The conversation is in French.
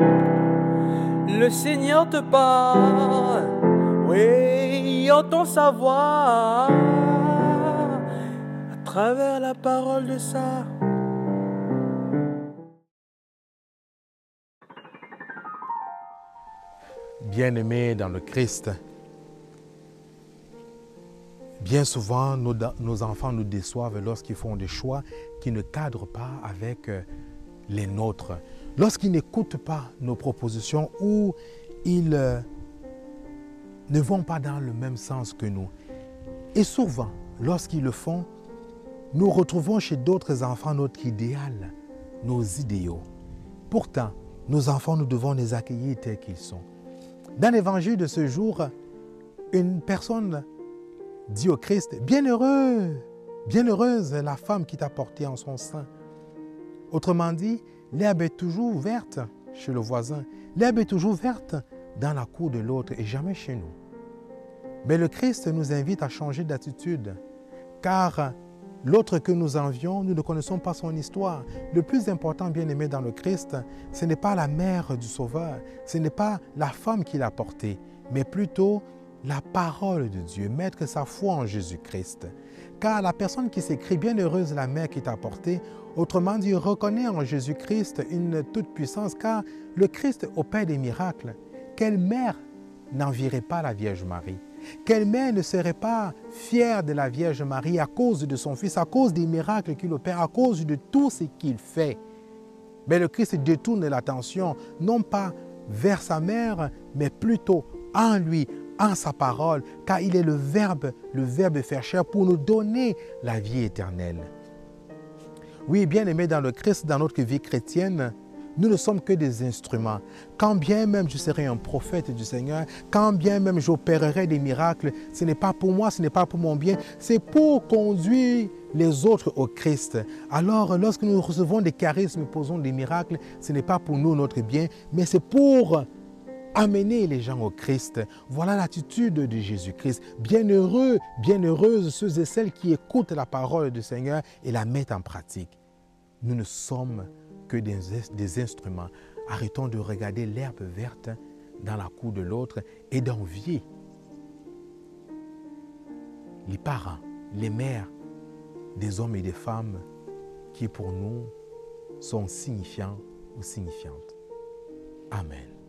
Le Seigneur te parle, oui, entend sa voix à travers la parole de ça. Bien-aimés dans le Christ, bien souvent nos, enfants nous déçoivent lorsqu'ils font des choix qui ne cadrent pas avec euh, les nôtres, lorsqu'ils n'écoutent pas nos propositions ou ils euh, ne vont pas dans le même sens que nous. Et souvent, lorsqu'ils le font, nous retrouvons chez d'autres enfants notre idéal, nos idéaux. Pourtant, nos enfants, nous devons les accueillir tels qu'ils sont. Dans l'évangile de ce jour, une personne dit au Christ, Bienheureux, bienheureuse la femme qui t'a porté en son sein. Autrement dit, l'herbe est toujours verte chez le voisin, l'herbe est toujours verte dans la cour de l'autre et jamais chez nous. Mais le Christ nous invite à changer d'attitude, car l'autre que nous envions, nous ne connaissons pas son histoire. Le plus important, bien aimé dans le Christ, ce n'est pas la mère du Sauveur, ce n'est pas la femme qui l'a porté, mais plutôt la parole de Dieu, mettre sa foi en Jésus-Christ. Car la personne qui s'écrit bienheureuse la mère qui t'a porté, autrement dit, reconnaît en Jésus-Christ une toute-puissance, car le Christ opère des miracles. Quelle mère n'envierait pas la Vierge Marie? Quelle mère ne serait pas fière de la Vierge Marie à cause de son Fils, à cause des miracles qu'il opère, à cause de tout ce qu'il fait? Mais le Christ détourne l'attention non pas vers sa mère, mais plutôt en lui, en sa parole, car il est le Verbe, le Verbe faire chair pour nous donner la vie éternelle. Oui, bien aimé dans le Christ, dans notre vie chrétienne, nous ne sommes que des instruments. Quand bien même je serai un prophète du Seigneur, quand bien même j'opérerai des miracles, ce n'est pas pour moi, ce n'est pas pour mon bien, c'est pour conduire les autres au Christ. Alors, lorsque nous recevons des charismes, posons des miracles, ce n'est pas pour nous notre bien, mais c'est pour amener les gens au Christ. Voilà l'attitude de Jésus-Christ. Bienheureux, bienheureuses ceux et celles qui écoutent la parole du Seigneur et la mettent en pratique. Nous ne sommes que des, des instruments. Arrêtons de regarder l'herbe verte dans la cour de l'autre et d'envier les parents, les mères des hommes et des femmes qui pour nous sont signifiants ou signifiantes. Amen.